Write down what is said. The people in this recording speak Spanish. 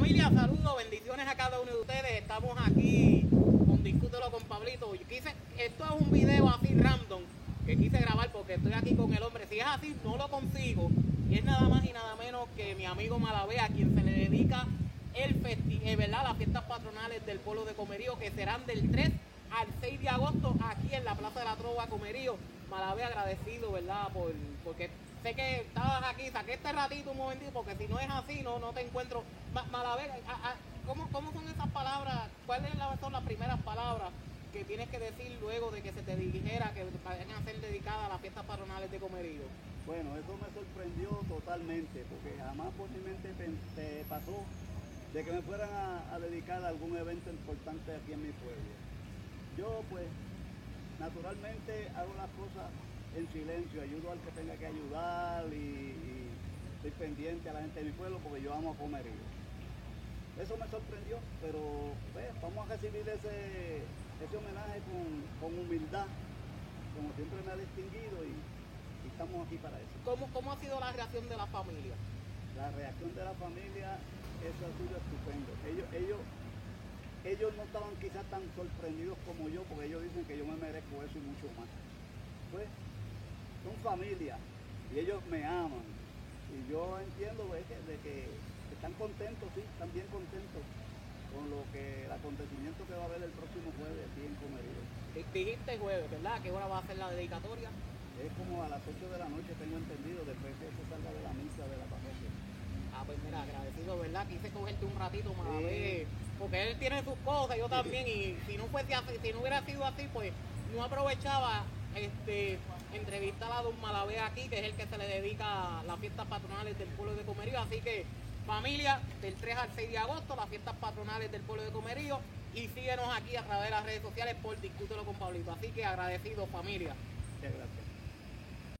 familia, saludos, bendiciones a cada uno de ustedes. Estamos aquí con Discútelo con Pablito. Quise, esto es un video así random que quise grabar porque estoy aquí con el hombre. Si es así, no lo consigo. Y es nada más y nada menos que mi amigo Malavé, a quien se le dedica el festi eh, ¿verdad? las fiestas patronales del pueblo de Comerío, que serán del 3 al 6 de agosto aquí en la Plaza de la Trova Comerío. Malavé agradecido, ¿verdad? Por, porque sé que estabas aquí, saqué este ratito un momentito, porque si no es así, no, no te encuentro. Ma- Malavé, a- a- ¿cómo, ¿cómo son esas palabras? ¿Cuáles son las primeras palabras que tienes que decir luego de que se te dijera que vayan a ser dedicadas a las fiestas patronales de Comerío? Bueno, eso me sorprendió totalmente, porque jamás por mi mente te pasó de que me fueran a, a dedicar a algún evento importante aquí en mi pueblo. Yo pues naturalmente hago las cosas en silencio, ayudo al que tenga que ayudar y, y estoy pendiente a la gente de mi pueblo porque yo amo a Comerío. Eso me sorprendió, pero pues, vamos a recibir ese, ese homenaje con, con humildad, como siempre me ha distinguido y, y estamos aquí para eso. ¿Cómo, ¿Cómo ha sido la reacción de la familia? La reacción de la familia, eso ha sido estupendo. Ellos, ellos, ellos no estaban quizás tan sorprendidos como yo, porque ellos dicen que yo me merezco eso y mucho más. Pues, son familia y ellos me aman. Y yo entiendo pues, que, de que están contentos, sí, están bien contentos con lo que el acontecimiento que va a haber el próximo jueves aquí en Comerío. Di- Dijiste jueves, ¿verdad? ¿Qué hora va a ser la dedicatoria? Es como a las 8 de la noche, tengo entendido, después que se salga de la misa de la parroquia. Ah, pues mira, agradecido, ¿verdad? Quise cogerte un ratito más a ver, porque él tiene sus cosas, yo también, y si no fuese así, si no hubiera sido así, pues no aprovechaba este entrevistar a Don Malavé aquí, que es el que se le dedica a las fiestas patronales del pueblo de Comerío, así que familia, del 3 al 6 de agosto, las fiestas patronales del pueblo de Comerío, y síguenos aquí a través de las redes sociales por Discútelo con Pablito, así que agradecido familia. Muchas gracias.